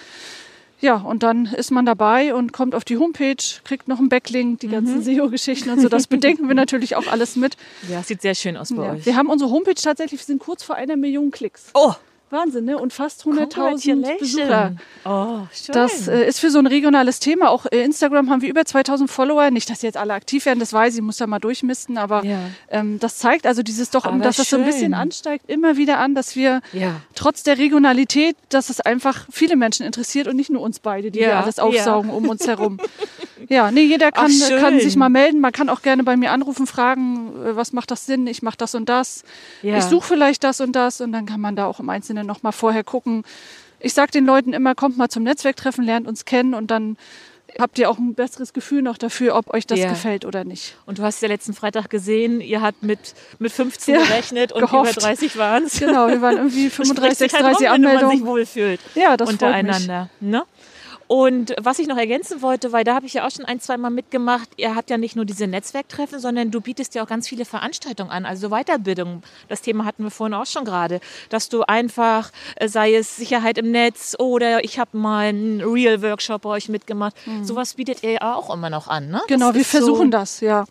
B: Ja, und dann ist man dabei und kommt auf die Homepage, kriegt noch einen Backlink, die ganzen SEO-Geschichten und so. Das bedenken wir natürlich auch alles mit.
A: Ja, sieht sehr schön aus bei
B: Ja.
A: euch.
B: Wir haben unsere Homepage tatsächlich, wir sind kurz vor einer Million Klicks.
A: oh,
B: Wahnsinn, ne? Und fast 100.000 Besucher.
A: Oh, schön.
B: Das äh, ist für so ein regionales Thema. Auch äh, Instagram haben wir über 2000 Follower. Nicht, dass jetzt alle aktiv werden, das weiß ich, ich muss da mal durchmisten. Aber
A: Ja.
B: ähm, das zeigt also dieses doch,
A: Aber
B: dass das so ein bisschen
A: schön.
B: ansteigt, immer wieder an, dass wir
A: Ja.
B: trotz der Regionalität, dass es einfach viele Menschen interessiert und nicht nur uns beide, die
A: Ja,
B: hier alles aufsaugen um uns herum. Ja, nee, jeder kann,
A: Ach, schön.
B: kann sich mal melden. Man kann auch gerne bei mir anrufen, fragen, äh, was macht das Sinn? Ich mache das und das. Ich suche vielleicht das und das und dann kann man da auch im Einzelnen noch mal vorher gucken. Ich sage den Leuten immer, kommt mal zum Netzwerktreffen, lernt uns kennen und dann habt ihr auch ein besseres Gefühl noch dafür, ob euch das
A: Ja.
B: gefällt oder nicht.
A: Und du hast ja letzten Freitag gesehen, ihr habt mit, mit 15
B: Ja,
A: gerechnet und
B: gehofft.
A: über 30 waren es.
B: Genau, wir waren irgendwie 35, 36
A: wenn man sich
B: Anmeldungen.
A: wohlfühlt.
B: Ja, das freut mich.
A: untereinander. Ne? Und was ich noch ergänzen wollte, weil da habe ich ja auch schon ein, zwei Mal mitgemacht, ihr habt ja nicht nur diese Netzwerktreffen, sondern du bietest ja auch ganz viele Veranstaltungen an, also Weiterbildung. Das Thema hatten wir vorhin auch schon gerade, dass du einfach, äh, sei es Sicherheit im Netz oder ich habe mal einen Real-Workshop bei euch mitgemacht, sowas bietet ihr ja auch immer noch an. Ne?
B: Mhm. Genau, wir
A: ist so
B: versuchen das, ja.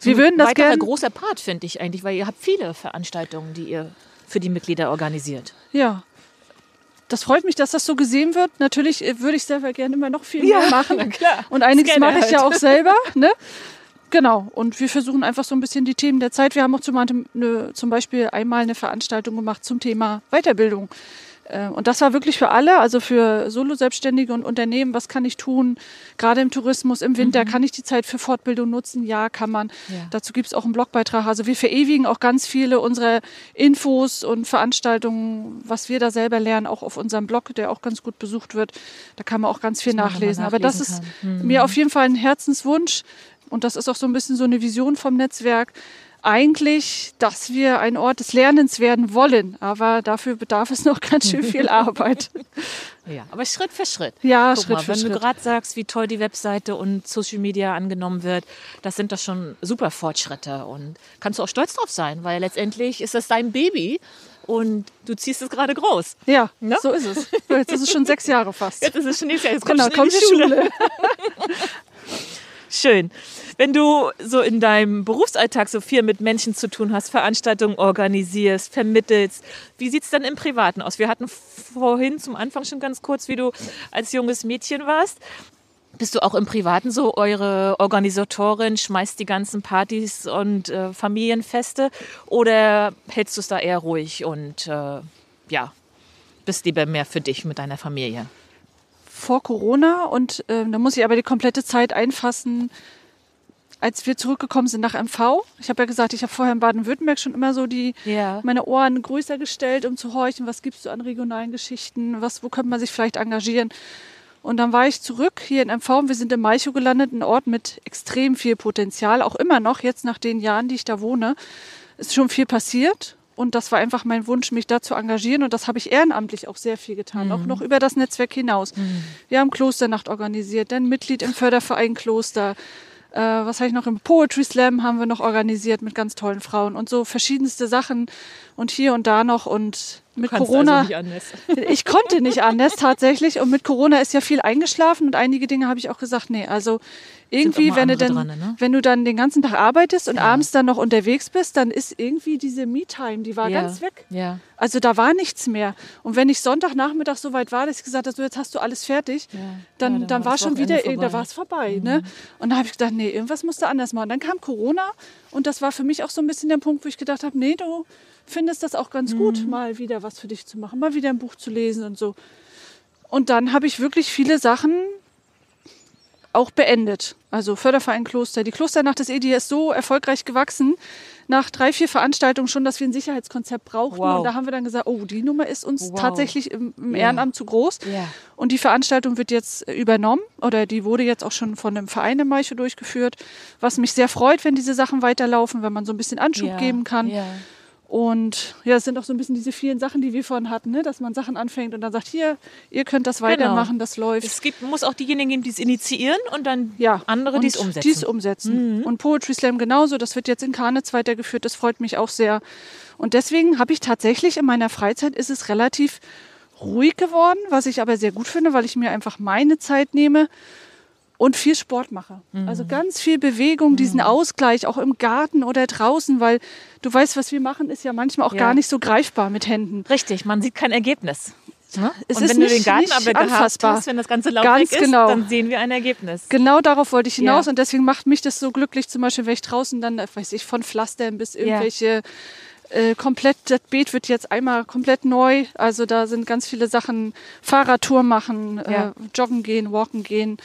B: Wir
A: ein
B: würden das gerne.
A: großer Part, finde ich eigentlich, weil ihr habt viele Veranstaltungen, die ihr für die Mitglieder organisiert.
B: Ja. Das freut mich, dass das so gesehen wird. Natürlich äh, würde ich selber gerne immer noch viel mehr machen.
A: na klar.
B: Und einiges mache ich ja
A: halt.
B: auch selber. Ne? Genau. Und wir versuchen einfach so ein bisschen die Themen der Zeit. Wir haben auch eine, zum Beispiel einmal eine Veranstaltung gemacht zum Thema Weiterbildung. Äh, Und das war wirklich für alle, also für Solo-Selbstständige und Unternehmen. Was kann ich tun? Gerade im Tourismus, im Winter, kann ich die Zeit für Fortbildung nutzen? Ja, kann man.
A: Ja.
B: Dazu gibt es auch einen Blogbeitrag. Also wir verewigen auch ganz viele unserer Infos und Veranstaltungen, was wir da selber lernen, auch auf unserem Blog, der auch ganz gut besucht wird. Da kann man auch ganz viel
A: nochmal
B: nachlesen. Aber das ist
A: nachlesen kann.
B: mir auf jeden Fall ein Herzenswunsch. Und das ist auch so ein bisschen so eine Vision vom Netzwerk. Eigentlich, dass wir ein Ort des Lernens werden wollen. Aber dafür bedarf es noch ganz schön viel Arbeit.
A: Ja, aber Schritt für Schritt.
B: Ja,
A: Guck
B: Schritt
A: mal,
B: für
A: wenn du
B: Schritt.
A: gerade sagst, wie toll die Webseite und Social Media angenommen wird, das sind doch schon super Fortschritte und kannst du auch stolz drauf sein, weil letztendlich ist das dein Baby und du ziehst es gerade groß.
B: Ja,
A: Ne?
B: so ist es. Jetzt ist es schon sechs Jahre fast.
A: Jetzt ist es schon nächstes Jahr, jetzt
B: Genau,
A: du schon in
B: kommt
A: die Schule. Schön. Wenn du so in deinem Berufsalltag so viel mit Menschen zu tun hast, Veranstaltungen organisierst, vermittelst, wie sieht es dann im Privaten aus? Wir hatten vorhin zum Anfang schon ganz kurz, wie du als junges Mädchen warst. Bist du auch im Privaten so eure Organisatorin, schmeißt die ganzen Partys und äh, Familienfeste oder hältst du es da eher ruhig und äh, ja, bist lieber mehr für dich mit deiner Familie?
B: Vor Corona und ähm, da muss ich aber die komplette Zeit einfassen, als wir zurückgekommen sind nach MV. Ich habe ja gesagt, ich habe vorher in Baden-Württemberg schon immer so die
A: Ja.
B: meine Ohren größer gestellt, um zu horchen, was gibt's so an regionalen Geschichten, was wo könnte man sich vielleicht engagieren. Und dann war ich zurück hier in MV und wir sind in Malchow gelandet, ein Ort mit extrem viel Potenzial, auch immer noch jetzt nach den Jahren, die ich da wohne, ist schon viel passiert. Und das war einfach mein Wunsch, mich da zu engagieren. Und das habe ich ehrenamtlich auch sehr viel getan, auch noch über das Netzwerk hinaus. Wir haben Klosternacht organisiert, dann Mitglied im Förderverein Kloster. Äh, was habe ich noch im Poetry Slam haben wir noch organisiert mit ganz tollen Frauen und so verschiedenste Sachen und hier und da noch und mit Corona.
A: Also nicht anders.
B: ich konnte nicht anders tatsächlich und mit Corona ist ja viel eingeschlafen und einige Dinge habe ich auch gesagt, nee, also irgendwie, wenn du, dann,
A: dran, ne?
B: wenn du dann den ganzen Tag arbeitest und abends dann noch unterwegs bist, dann ist irgendwie diese Me-Time, die war
A: Ja.
B: ganz weg.
A: Ja.
B: Also da war nichts mehr. Und wenn ich Sonntagnachmittag so weit war, dass ich gesagt habe, so jetzt hast du alles fertig,
A: Ja.
B: dann,
A: Ja, dann
B: dann
A: war
B: schon wieder,
A: vorbei. Mhm.
B: da war es vorbei. Ne? Und da habe ich gedacht, nee, irgendwas musst du anders machen. Dann kam Corona und das war für mich auch so ein bisschen der Punkt, wo ich gedacht habe, nee, du findest das auch ganz
A: Mhm.
B: gut, mal wieder was für dich zu machen, mal wieder ein Buch zu lesen und so. Und dann habe ich wirklich viele Sachen auch beendet. Also Förderverein Kloster. Die Klosternacht des EDI ist so erfolgreich gewachsen, nach drei, vier Veranstaltungen schon, dass wir ein Sicherheitskonzept brauchten.
A: Wow.
B: Und da haben wir dann gesagt, oh, die Nummer ist uns
A: Wow.
B: tatsächlich im, im
A: Ja.
B: Ehrenamt zu groß.
A: Ja.
B: Und die Veranstaltung wird jetzt übernommen oder die wurde jetzt auch schon von einem Verein in Maiche durchgeführt, was mich sehr freut, wenn diese Sachen weiterlaufen, wenn man so ein bisschen Anschub
A: ja.
B: geben kann. Und ja, es sind auch so ein bisschen diese vielen Sachen, die wir vorhin hatten, ne? dass man Sachen anfängt und dann sagt, hier, ihr könnt das weitermachen, das läuft.
A: Es gibt, muss auch diejenigen geben, die es initiieren und dann
B: ja.
A: andere, die es umsetzen.
B: Die es umsetzen. Und Poetry Slam genauso, das wird jetzt in Karnitz weitergeführt, das freut mich auch sehr. Und deswegen habe ich tatsächlich in meiner Freizeit ist es relativ ruhig geworden, was ich aber sehr gut finde, weil ich mir einfach meine Zeit nehme und viel Sport mache. Also ganz viel Bewegung, diesen Ausgleich auch im Garten oder draußen, weil du weißt, was wir machen, ist ja manchmal auch
A: Ja.
B: gar nicht so greifbar mit Händen.
A: Richtig, man sieht kein Ergebnis. Ne?
B: Es
A: und
B: ist
A: wenn du den
B: nicht-
A: Garten
B: nicht
A: aber
B: anfassbar.
A: hast, wenn das ganze Laub
B: Ganz
A: weg ist,
B: genau.
A: dann sehen wir ein Ergebnis.
B: Genau darauf wollte ich hinaus
A: Ja.
B: und deswegen macht mich das so glücklich, zum Beispiel, wenn ich draußen dann, äh, weiß ich, von Pflastern bis irgendwelche äh, komplett, das Beet wird jetzt einmal komplett neu. Also da sind ganz viele Sachen, Fahrradtour machen,
A: Ja.
B: äh, joggen gehen, walken gehen.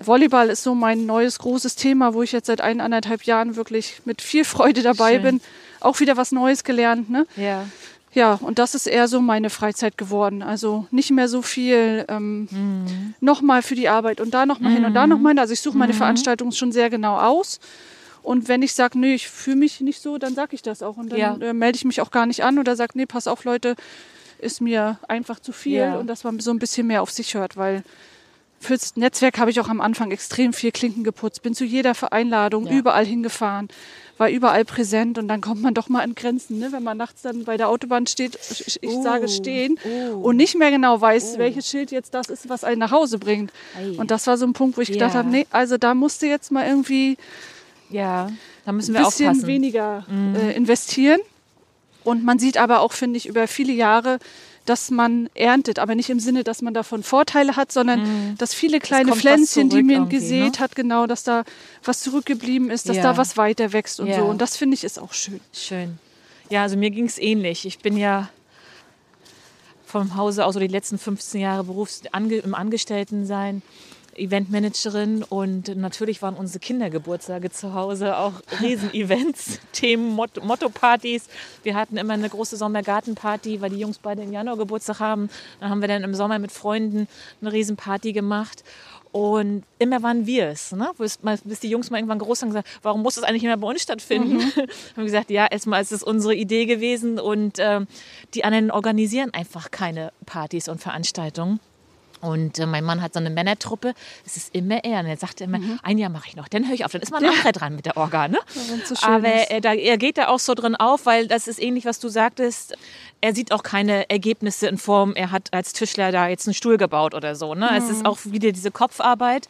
B: Volleyball ist so mein neues großes Thema, wo ich jetzt seit eineinhalb Jahren wirklich mit viel Freude dabei
A: Schön.
B: bin. Auch wieder was Neues gelernt. Ne?
A: Ja.
B: Ja, und das ist eher so meine Freizeit geworden. Also nicht mehr so viel ähm,
A: Mhm.
B: nochmal für die Arbeit und da nochmal hin und da nochmal hin. Also ich suche meine Veranstaltungen schon sehr genau aus. Und wenn ich sage, nee, ich fühle mich nicht so, dann sage ich das auch. Und dann
A: Ja.
B: äh, melde ich mich auch gar nicht an oder sage, nee, pass auf, Leute, ist mir einfach zu viel.
A: Ja.
B: Und dass man so ein bisschen mehr auf sich hört, weil fürs Netzwerk habe ich auch am Anfang extrem viel Klinken geputzt, bin zu jeder Einladung
A: Ja.
B: überall hingefahren, war überall präsent und dann kommt man doch mal an Grenzen, ne? wenn man nachts dann bei der Autobahn steht, ich, ich
A: Oh,
B: sage stehen
A: oh.
B: und nicht mehr genau weiß, welches Schild jetzt das ist, was einen nach Hause bringt.
A: Ei.
B: Und das war so ein Punkt, wo ich gedacht
A: Ja.
B: habe, nee, also da musste jetzt mal irgendwie
A: Ja, da müssen
B: ein
A: wir
B: bisschen
A: aufpassen. Mhm.
B: weniger äh, investieren. Und man sieht aber auch, finde ich, über viele Jahre, dass man erntet, aber nicht im Sinne, dass man davon Vorteile hat, sondern dass viele kleine
A: Mhm. was
B: Pflänzchen, die man gesät
A: ne?
B: hat, genau, dass da was zurückgeblieben ist, dass
A: Ja.
B: da was weiter wächst und
A: Ja.
B: so. Und das finde ich ist auch schön.
A: Schön. Ja, also mir ging es ähnlich. Ich bin ja vom Hause aus so die letzten 15 Jahre Berufs ange im Angestelltensein Eventmanagerin und natürlich waren unsere Kindergeburtstage zu Hause auch Riesenevents, Themen, Motto- Motto-Partys. Wir hatten immer eine große Sommergartenparty, weil die Jungs beide im Januar Geburtstag haben. Dann haben wir dann im Sommer mit Freunden eine Riesenparty gemacht. Und immer waren wir es, ne? bis, bis die Jungs mal irgendwann groß haben gesagt, warum muss das eigentlich immer bei uns stattfinden? haben wir gesagt, ja, erstmal ist es unsere Idee gewesen und ähm, die anderen organisieren einfach keine Partys und Veranstaltungen. Und äh, mein Mann hat so eine Männertruppe. Es ist immer er. Und er sagt immer, ein Jahr mache ich noch, dann höre ich auf. Dann ist man nachher dran mit der Orga. Ne?
B: so
A: Aber er, da, er geht da auch so drin auf, weil das ist ähnlich, was du sagtest. Er sieht auch keine Ergebnisse in Form, er hat als Tischler da jetzt einen Stuhl gebaut oder so. Ne? Es ist auch wieder diese Kopfarbeit.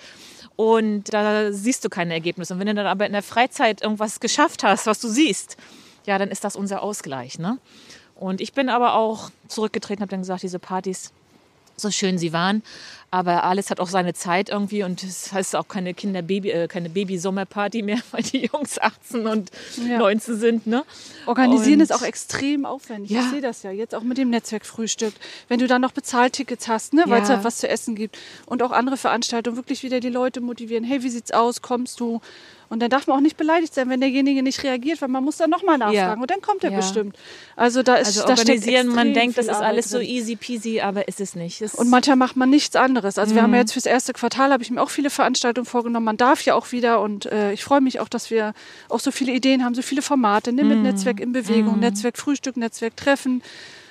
A: Und da siehst du keine Ergebnisse. Und wenn du dann aber in der Freizeit irgendwas geschafft hast, was du siehst, ja, dann ist das unser Ausgleich. Ne? Und ich bin aber auch zurückgetreten, habe dann gesagt, diese Partys, so schön sie waren. Aber alles hat auch seine Zeit irgendwie und es heißt auch keine Kinder-Baby, äh, keine Baby-Sommerparty mehr, weil die Jungs 18 und
B: Ja.
A: 19 sind. Ne?
B: Organisieren
A: Und-
B: ist auch extrem aufwendig.
A: Ja.
B: Ich sehe das ja jetzt auch mit dem Netzwerkfrühstück. Wenn du dann noch Bezahltickets hast, ne, weil es
A: Ja.
B: halt was zu essen gibt und auch andere Veranstaltungen, wirklich wieder die Leute motivieren. Hey, wie sieht's aus? Kommst du? Und dann darf man auch nicht beleidigt sein, wenn derjenige nicht reagiert, weil man muss dann nochmal nachfragen
A: Ja.
B: und dann kommt er
A: Ja.
B: bestimmt. Also da ist
A: Also
B: da steckt
A: organisieren, man denkt, das ist
B: Arbeit
A: alles so
B: drin.
A: easy peasy, aber ist es nicht. Es
B: Und manchmal macht man nichts anderes. Also wir
A: Mhm.
B: haben ja jetzt fürs erste Quartal, habe ich mir auch viele Veranstaltungen vorgenommen. Man darf ja auch wieder und äh, ich freue mich auch, dass wir auch so viele Ideen haben, so viele Formate, ne,
A: Mhm.
B: mit Netzwerk in Bewegung, Netzwerk Frühstück, Netzwerk Treffen.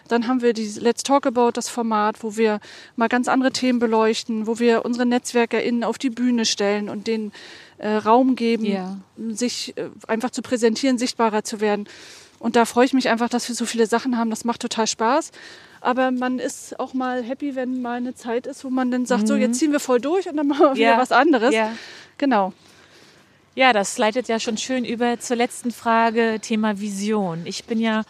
B: Dann haben wir die Let's Talk About, das Format, wo wir mal ganz andere Themen beleuchten, wo wir unsere NetzwerkerInnen auf die Bühne stellen und denen äh, Raum geben,
A: Ja.
B: sich äh, einfach zu präsentieren, sichtbarer zu werden. Und da freue ich mich einfach, dass wir so viele Sachen haben. Das macht total Spaß. Aber man ist auch mal happy, wenn mal eine Zeit ist, wo man dann sagt, so jetzt ziehen wir voll durch und dann machen wir wieder
A: Mhm. Ja.
B: was anderes.
A: Ja.
B: Genau.
A: Ja, das leitet ja schon schön über zur letzten Frage, Thema Vision. Ich bin ja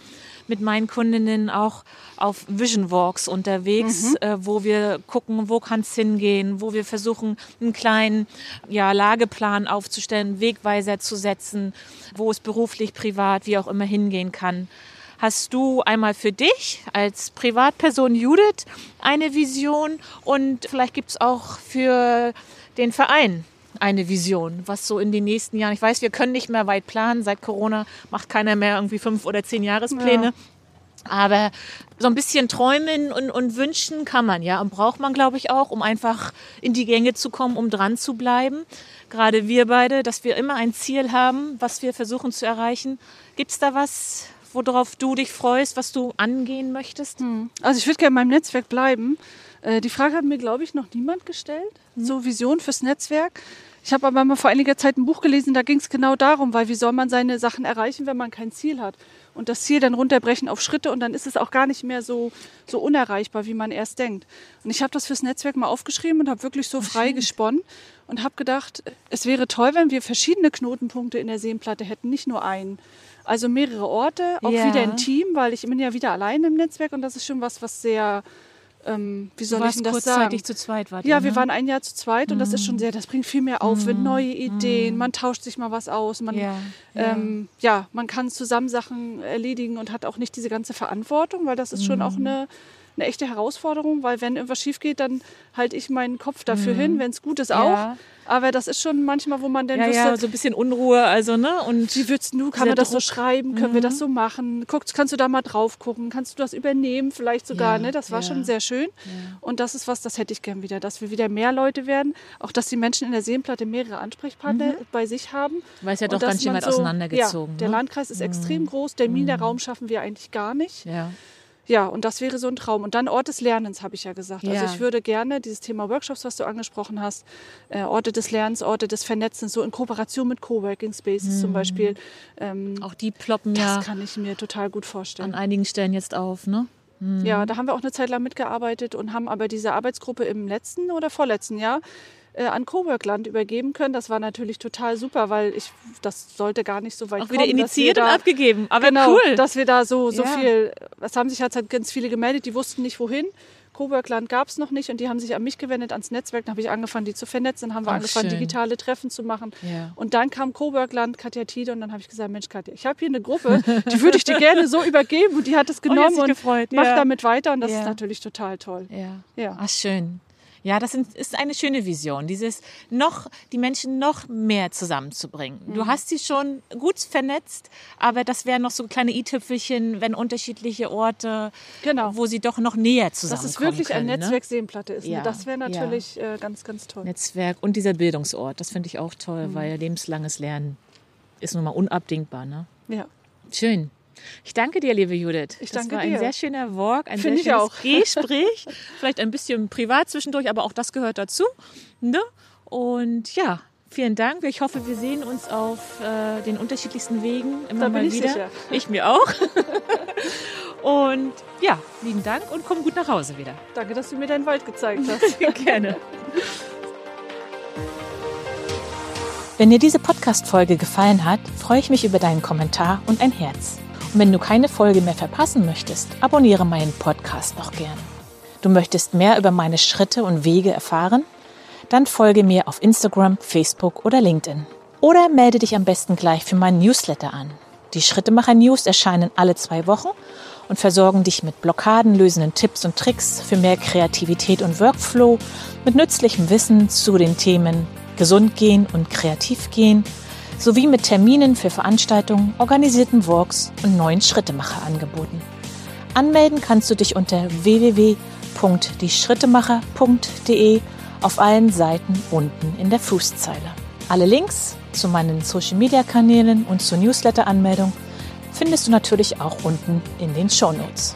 A: mit meinen Kundinnen auch auf Vision Walks unterwegs, äh, wo wir gucken, wo kann es hingehen, wo wir versuchen, einen kleinen ja, Lageplan aufzustellen, Wegweiser zu setzen, wo es beruflich, privat, wie auch immer hingehen kann. Hast du einmal für dich als Privatperson Judith eine Vision und vielleicht gibt es auch für den Verein eine Vision, was so in den nächsten Jahren, ich weiß, wir können nicht mehr weit planen, seit Corona macht keiner mehr irgendwie fünf oder zehn Jahrespläne.
B: Ja.
A: Aber so ein bisschen träumen und, und wünschen kann man ja und braucht man, glaube ich, auch, um einfach in die Gänge zu kommen, um dran zu bleiben. Gerade wir beide, dass wir immer ein Ziel haben, was wir versuchen zu erreichen. Gibt es da was, worauf du dich freust, was du angehen möchtest?
B: Also ich würde gerne in meinem Netzwerk bleiben. Äh, Die Frage hat mir, glaube ich, noch niemand gestellt. So Vision fürs Netzwerk. Ich habe aber mal vor einiger Zeit ein Buch gelesen, da ging es genau darum, weil wie soll man seine Sachen erreichen, wenn man kein Ziel hat? Und das Ziel dann runterbrechen auf Schritte und dann ist es auch gar nicht mehr so, so unerreichbar, wie man erst denkt. Und ich habe das fürs Netzwerk mal aufgeschrieben und habe wirklich so frei gesponnen und habe gedacht, es wäre toll, wenn wir verschiedene Knotenpunkte in der Seenplatte hätten, nicht nur einen. Also mehrere Orte, auch
A: Ja.
B: wieder ein Team, weil ich bin ja wieder allein im Netzwerk und das ist schon was, was sehr, ähm, wie soll ich denn das
A: kurzzeitig
B: sagen?
A: zu zweit, wart
B: Ja,
A: ihr,
B: wir
A: ne?
B: waren ein Jahr zu zweit und das ist schon sehr, das bringt viel mehr Aufwind, neue Ideen, man tauscht sich mal was aus, man,
A: Ja,
B: ja,
A: ja.
B: ähm, ja man kann zusammen Sachen erledigen und hat auch nicht diese ganze Verantwortung, weil das ist schon auch eine, eine echte Herausforderung, weil wenn irgendwas schief geht, dann halte ich meinen Kopf dafür hin, wenn es gut ist auch.
A: Ja.
B: Aber das ist schon manchmal, wo man dann
A: Ja,
B: wüsste,
A: ja, so ein bisschen Unruhe, also, ne? Und
B: wie würdest du, kann man das so
A: Druck.
B: schreiben? Können wir das so machen? Guckst, kannst du da mal drauf gucken? Kannst du das übernehmen vielleicht sogar?
A: Ja,
B: ne? Das war schon sehr schön. Und das ist was, das hätte ich gern wieder, dass wir wieder mehr Leute werden. Auch, dass die Menschen in der Seenplatte mehrere Ansprechpartner bei sich haben.
A: Weil es ja doch ganz schön weit auseinandergezogen,
B: Ja, der
A: ne?
B: Landkreis ist extrem groß. Terminraum schaffen wir eigentlich gar nicht.
A: ja.
B: Ja, und das wäre so ein Traum. Und dann Ort des Lernens, habe ich ja gesagt.
A: Ja.
B: Also ich würde gerne dieses Thema Workshops, was du angesprochen hast, äh, Orte des Lernens, Orte des Vernetzens, so in Kooperation mit Coworking Spaces zum Beispiel. Ähm,
A: Auch die ploppen
B: das
A: ja
B: kann ich mir total gut
A: an
B: vorstellen.
A: einigen Stellen jetzt auf, ne?
B: Ja, da haben wir auch eine Zeit lang mitgearbeitet und haben aber diese Arbeitsgruppe im letzten oder vorletzten Jahr äh, an Coworkland übergeben können. Das war natürlich total super, weil ich das sollte gar nicht so weit
A: Auch
B: kommen.
A: wieder initiiert und
B: da-
A: abgegeben. Aber
B: genau,
A: cool.
B: dass wir da so, so
A: Ja.
B: viel, es haben sich halt ganz viele gemeldet, die wussten nicht wohin. Coworkland gab es noch nicht und die haben sich an mich gewendet, ans Netzwerk. Dann habe ich angefangen, die zu vernetzen. Dann haben wir
A: Ach,
B: angefangen,
A: schön.
B: digitale Treffen zu machen.
A: Ja.
B: Und dann kam Coworkland, Katja Tiede und dann habe ich gesagt, Mensch Katja, ich habe hier eine Gruppe, die würde ich dir gerne so übergeben und die hat es
A: Oh,
B: genommen
A: sich
B: und
A: gefreut,
B: macht
A: ja.
B: damit weiter und das
A: Ja.
B: ist natürlich total toll.
A: Ja.
B: Ja.
A: Ach, schön. Ja, das ist eine schöne Vision, dieses noch, die Menschen noch mehr zusammenzubringen.
B: Mhm.
A: Du hast sie schon gut vernetzt, aber das wären noch so kleine i-Tüpfelchen, wenn unterschiedliche Orte,
B: Genau.
A: wo sie doch noch näher
B: Dass
A: zusammenkommen
B: es wirklich
A: können,
B: ein
A: ne?
B: Netzwerk Seenplatte ist.
A: Ja,
B: Ne? Das wäre
A: ja.
B: natürlich äh, ganz, ganz toll.
A: Netzwerk und dieser Bildungsort, das finde ich auch toll,
B: Mhm.
A: weil lebenslanges Lernen ist nun mal unabdingbar. Ne?
B: Ja.
A: Schön. Ich danke dir, liebe Judith.
B: Ich
A: das
B: danke
A: war ein
B: dir.
A: sehr schöner Walk, ein
B: Finde
A: sehr schönes
B: auch.
A: Gespräch. Vielleicht ein bisschen privat zwischendurch, aber auch das gehört dazu. Ne? Und ja, vielen Dank. Ich hoffe, wir sehen uns auf äh, den unterschiedlichsten Wegen immer
B: Da bin
A: mal
B: ich
A: wieder.
B: sicher.
A: Ich mir auch. und ja, lieben Dank und komm gut nach Hause wieder.
B: Danke, dass du mir deinen Wald gezeigt hast.
A: Gerne. Wenn dir diese Podcast-Folge gefallen hat, freue ich mich über deinen Kommentar und ein Herz. Wenn du keine Folge mehr verpassen möchtest, abonniere meinen Podcast doch gern. Du möchtest mehr über meine Schritte und Wege erfahren? Dann folge mir auf Instagram, Facebook oder LinkedIn. Oder melde dich am besten gleich für meinen Newsletter an. Die Schrittemacher News erscheinen alle zwei Wochen und versorgen dich mit blockadenlösenden Tipps und Tricks für mehr Kreativität und Workflow, mit nützlichem Wissen zu den Themen gesund gehen und kreativ gehen, sowie mit Terminen für Veranstaltungen, organisierten Walks und neuen Schrittemacher-Angeboten. Anmelden kannst du dich unter www.dieschrittemacher.de auf allen Seiten unten in der Fußzeile. Alle Links zu meinen Social-Media-Kanälen und zur Newsletter-Anmeldung findest du natürlich auch unten in den Show Notes.